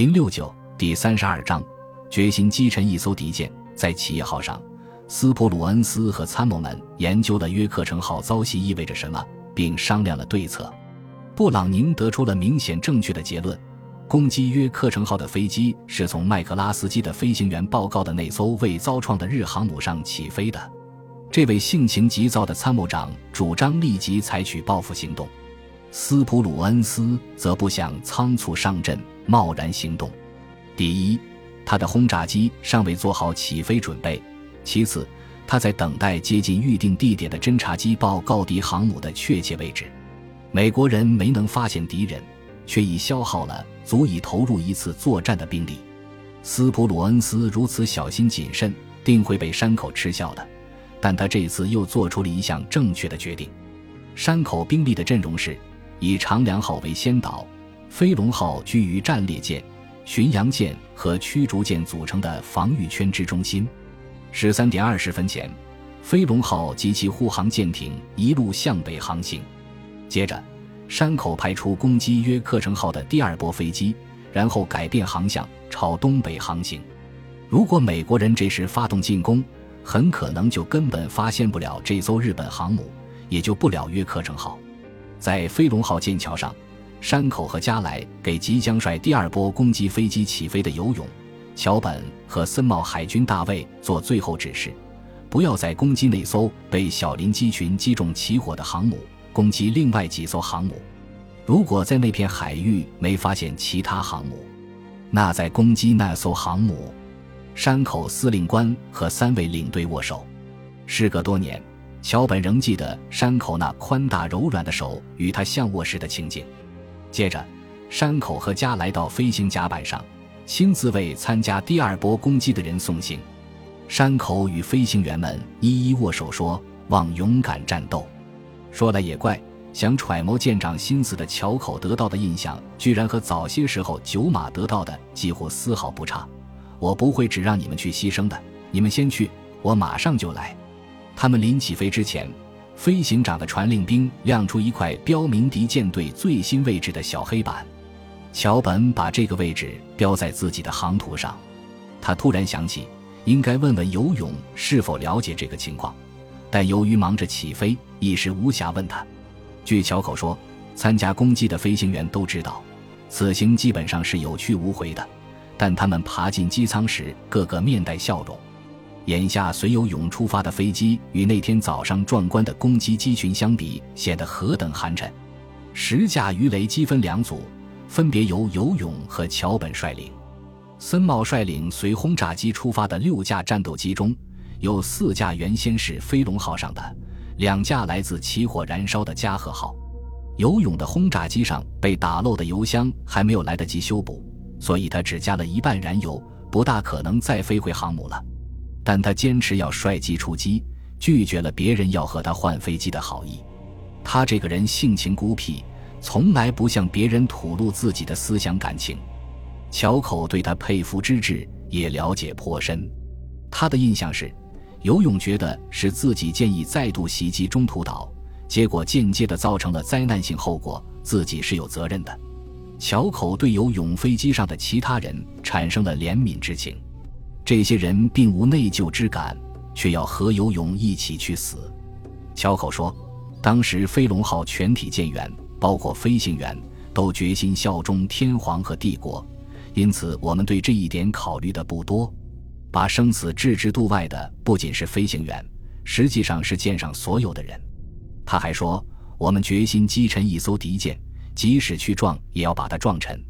零六九第三十二章，决心击沉一艘敌舰。在企业号上，斯普鲁恩斯和参谋们研究了约克城号遭袭意味着什么，并商量了对策。布朗宁得出了明显正确的结论：攻击约克城号的飞机是从麦克拉斯基的飞行员报告的那艘未遭创的日航母上起飞的。这位性情急躁的参谋长主张立即采取报复行动。斯普鲁恩斯则不想仓促上阵、贸然行动。第一，他的轰炸机尚未做好起飞准备；其次，他在等待接近预定地点的侦察机报告敌航母的确切位置。美国人没能发现敌人，却已消耗了足以投入一次作战的兵力。斯普鲁恩斯如此小心谨慎，定会被山口嗤笑的。但他这次又做出了一项正确的决定。山口兵力的阵容是。以长良号为先导，飞龙号居于战列舰、巡洋舰和驱逐舰组成的防御圈之中心。十三点二十分前，飞龙号及其护航舰艇一路向北航行。接着，山口派出攻击约克城号的第二波飞机，然后改变航向，朝东北航行。如果美国人这时发动进攻，很可能就根本发现不了这艘日本航母，也就不了约克城号。在飞龙号舰桥上，山口和加莱给即将率第二波攻击飞机起飞的游泳、桥本和森茂海军大尉做最后指示：不要再攻击那艘被小林机群击中起火的航母，攻击另外几艘航母。如果在那片海域没发现其他航母，那再攻击那艘航母。山口司令官和三位领队握手。事隔多年。桥本仍记得山口那宽大柔软的手与他相握时的情景。接着，山口和家来到飞行甲板上，亲自为参加第二波攻击的人送行。山口与飞行员们一一握手，说望勇敢战斗。说来也怪，想揣摩舰长心思的桥口得到的印象，居然和早些时候九马得到的几乎丝毫不差。我不会只让你们去牺牲的，你们先去，我马上就来。他们临起飞之前，飞行长的传令兵亮出一块标明敌舰队最新位置的小黑板。桥本把这个位置标在自己的航图上。他突然想起，应该问问游泳是否了解这个情况，但由于忙着起飞，一时无暇问他。据桥口说，参加攻击的飞行员都知道，此行基本上是有去无回的。但他们爬进机舱时，个个面带笑容。眼下随游泳出发的飞机，与那天早上壮观的攻击机群相比，显得何等寒碜。十架鱼雷机分两组，分别由游泳和桥本率领。森茂率领随轰炸机出发的六架战斗机中，有四架原先是飞龙号上的，两架来自起火燃烧的加贺号。游泳的轰炸机上被打漏的油箱还没有来得及修补，所以他只加了一半燃油，不大可能再飞回航母了。但他坚持要率机出击，拒绝了别人要和他换飞机的好意。他这个人性情孤僻，从来不向别人吐露自己的思想感情。桥口对他佩服之至，也了解颇深。他的印象是，游泳觉得是自己建议再度袭击中途岛，结果间接的造成了灾难性后果，自己是有责任的。桥口对游泳飞机上的其他人产生了怜悯之情。这些人并无内疚之感，却要和游泳一起去死。桥口说，当时飞龙号全体舰员，包括飞行员，都决心效忠天皇和帝国，因此我们对这一点考虑的不多。把生死置之度外的不仅是飞行员，实际上是舰上所有的人。他还说，我们决心击沉一艘敌舰，即使去撞，也要把它撞沉。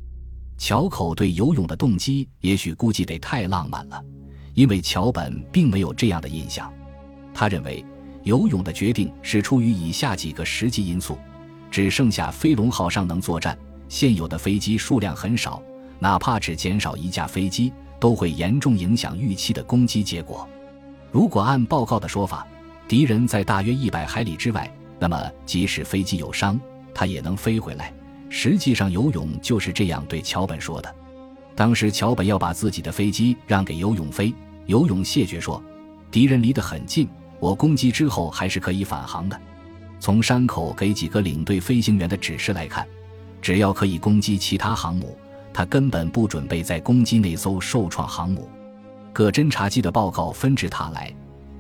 桥口对游泳的动机，也许估计得太浪漫了，因为桥本并没有这样的印象。他认为游泳的决定是出于以下几个实际因素：只剩下飞龙号上能作战，现有的飞机数量很少，哪怕只减少一架飞机，都会严重影响预期的攻击结果。如果按报告的说法，敌人在大约一百海里之外，那么即使飞机有伤，它也能飞回来。实际上，游泳就是这样对桥本说的。当时，桥本要把自己的飞机让给游泳飞，游泳谢绝说：“敌人离得很近，我攻击之后还是可以返航的。”从山口给几个领队飞行员的指示来看，只要可以攻击其他航母，他根本不准备再攻击那艘受创航母。各侦察机的报告纷至沓来，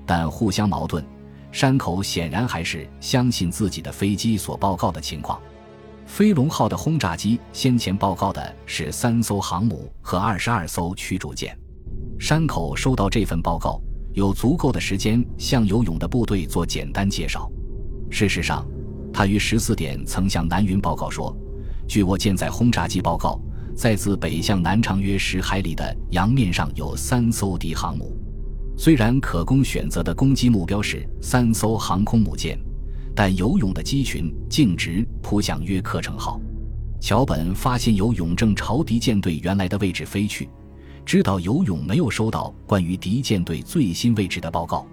但互相矛盾。山口显然还是相信自己的飞机所报告的情况。飞龙号的轰炸机先前报告的是三艘航母和二十二艘驱逐舰。山口收到这份报告，有足够的时间向游泳的部队做简单介绍。事实上，他于十四点曾向南云报告说：“据我舰载轰炸机报告，在自北向南长约十海里的洋面上有三艘敌航母。虽然可供选择的攻击目标是三艘航空母舰。”但游泳的机群径直扑向约克城号，桥本发现游泳正朝敌舰队原来的位置飞去，知道游泳没有收到关于敌舰队最新位置的报告，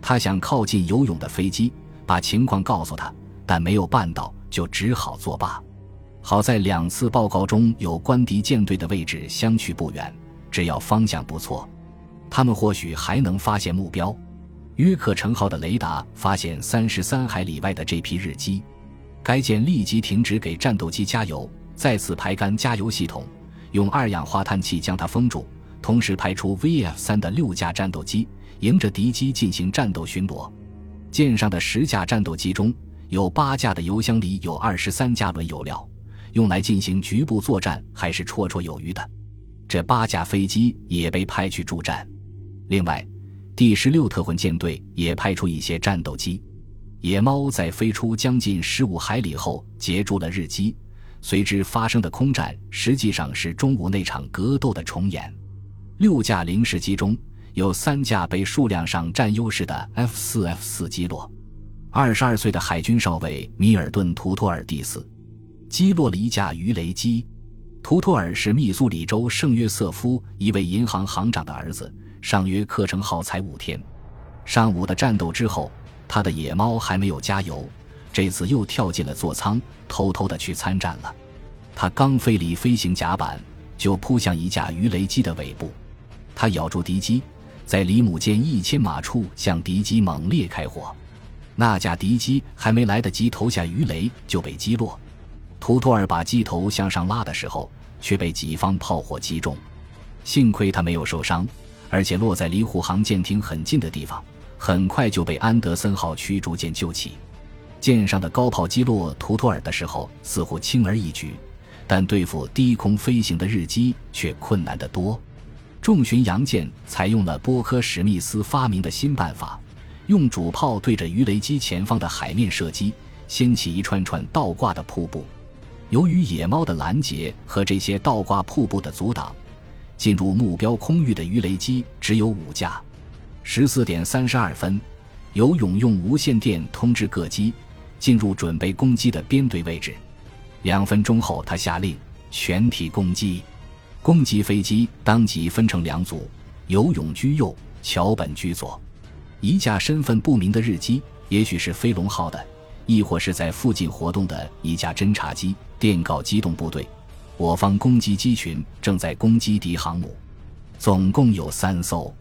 他想靠近游泳的飞机，把情况告诉他，但没有办到，就只好作罢。好在两次报告中有关敌舰队的位置相去不远，只要方向不错，他们或许还能发现目标。约克城号的雷达发现三十三海里外的这批日机，该舰立即停止给战斗机加油，再次排干加油系统，用二氧化碳气将它封住，同时派出 VF 三的六架战斗机，迎着敌机进行战斗巡逻。舰上的十架战斗机中有八架的油箱里有二十三加仑油料，用来进行局部作战还是绰绰有余的。这八架飞机也被派去助战。另外。第十六特混舰队也派出一些战斗机，野猫在飞出将近十五海里后截住了日机，随之发生的空战实际上是中午那场格斗的重演。六架零式机中有三架被数量上占优势的 F 四 F 四击落，二十二岁的海军少尉米尔顿·图托尔蒂斯击落了一架鱼雷机。图托尔是密苏里州圣约瑟夫一位银行行长的儿子。上约课程耗才五天，上午的战斗之后，他的野猫还没有加油，这次又跳进了座舱，偷偷的去参战了。他刚飞离飞行甲板，就扑向一架鱼雷机的尾部，他咬住敌机，在离母舰一千码处向敌机猛烈开火。那架敌机还没来得及投下鱼雷，就被击落。图托尔把机头向上拉的时候，却被己方炮火击中，幸亏他没有受伤。而且落在离护航舰艇很近的地方，很快就被安德森号驱逐舰救起。舰上的高炮击落图托尔的时候似乎轻而易举，但对付低空飞行的日机却困难得多。重巡洋舰采用了波科史密斯发明的新办法，用主炮对着鱼雷机前方的海面射击，掀起一串串倒挂的瀑布。由于野猫的拦截和这些倒挂瀑布的阻挡。进入目标空域的鱼雷机只有五架。十四点三十二分，游泳用无线电通知各机进入准备攻击的编队位置。两分钟后，他下令全体攻击。攻击飞机当即分成两组，游泳居右，桥本居左。一架身份不明的日机，也许是飞龙号的，亦或是在附近活动的一架侦察机，电告机动部队。我方攻击机群正在攻击敌航母，总共有三艘。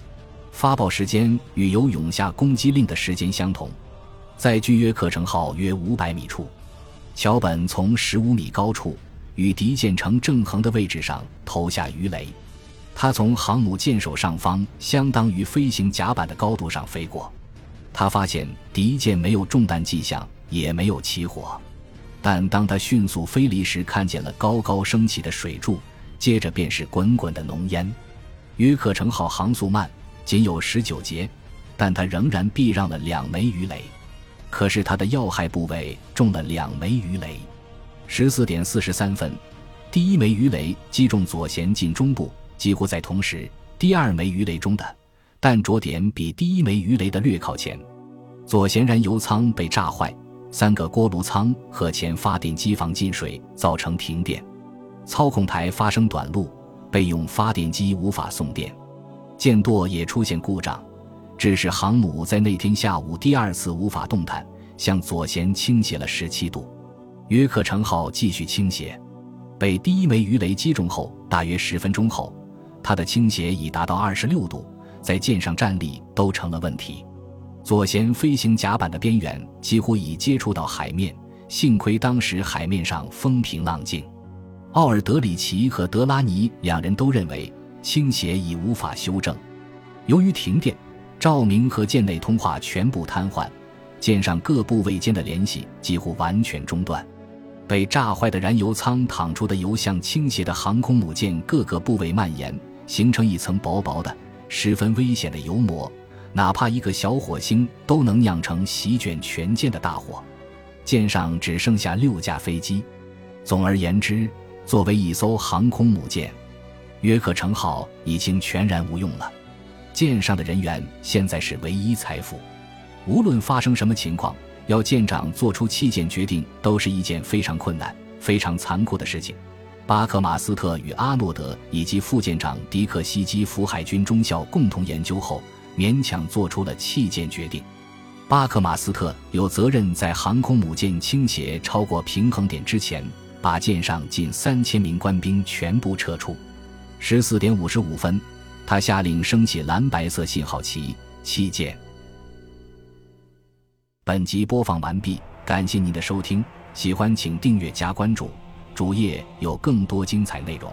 发报时间与游泳下攻击令的时间相同，在距约克城号约五百米处，桥本从十五米高处与敌舰呈正横的位置上投下鱼雷。他从航母舰首上方，相当于飞行甲板的高度上飞过。他发现敌舰没有中弹迹象，也没有起火。但当他迅速飞离时，看见了高高升起的水柱，接着便是滚滚的浓烟。约克城号航速慢，仅有十九节，但他仍然避让了两枚鱼雷。可是他的要害部位中了两枚鱼雷。十四点四十三分，第一枚鱼雷击中左舷近中部，几乎在同时，第二枚鱼雷中的弹着点比第一枚鱼雷的略靠前，左舷燃油舱被炸坏。三个锅炉舱和前发电机房进水，造成停电，操控台发生短路，备用发电机无法送电，舰舵也出现故障，致使航母在那天下午第二次无法动弹，向左舷倾斜了十七度。约克城号继续倾斜，被第一枚鱼雷击中后，大约十分钟后，它的倾斜已达到二十六度，在舰上站立都成了问题。左舷飞行甲板的边缘几乎已接触到海面，幸亏当时海面上风平浪静。奥尔德里奇和德拉尼两人都认为倾斜已无法修正。由于停电，照明和舰内通话全部瘫痪，舰上各部位间的联系几乎完全中断。被炸坏的燃油舱淌出的油向倾斜的航空母舰各个部位蔓延，形成一层薄薄的、十分危险的油膜。哪怕一个小火星都能酿成席卷全舰的大火。舰上只剩下六架飞机。总而言之，作为一艘航空母舰，约克城号已经全然无用了。舰上的人员现在是唯一财富。无论发生什么情况。要舰长做出弃舰决定，都是一件非常困难、非常残酷的事情。巴克马斯特与阿诺德以及副舰长迪克西基福海军中校共同研究后，勉强做出了弃舰决定。巴克马斯特有责任在航空母舰倾斜超过平衡点之前，把舰上近三千名官兵全部撤出。十四点五十五分，他下令升起蓝白色信号旗，弃舰。本集播放完毕，感谢您的收听，喜欢请订阅加关注，主页有更多精彩内容。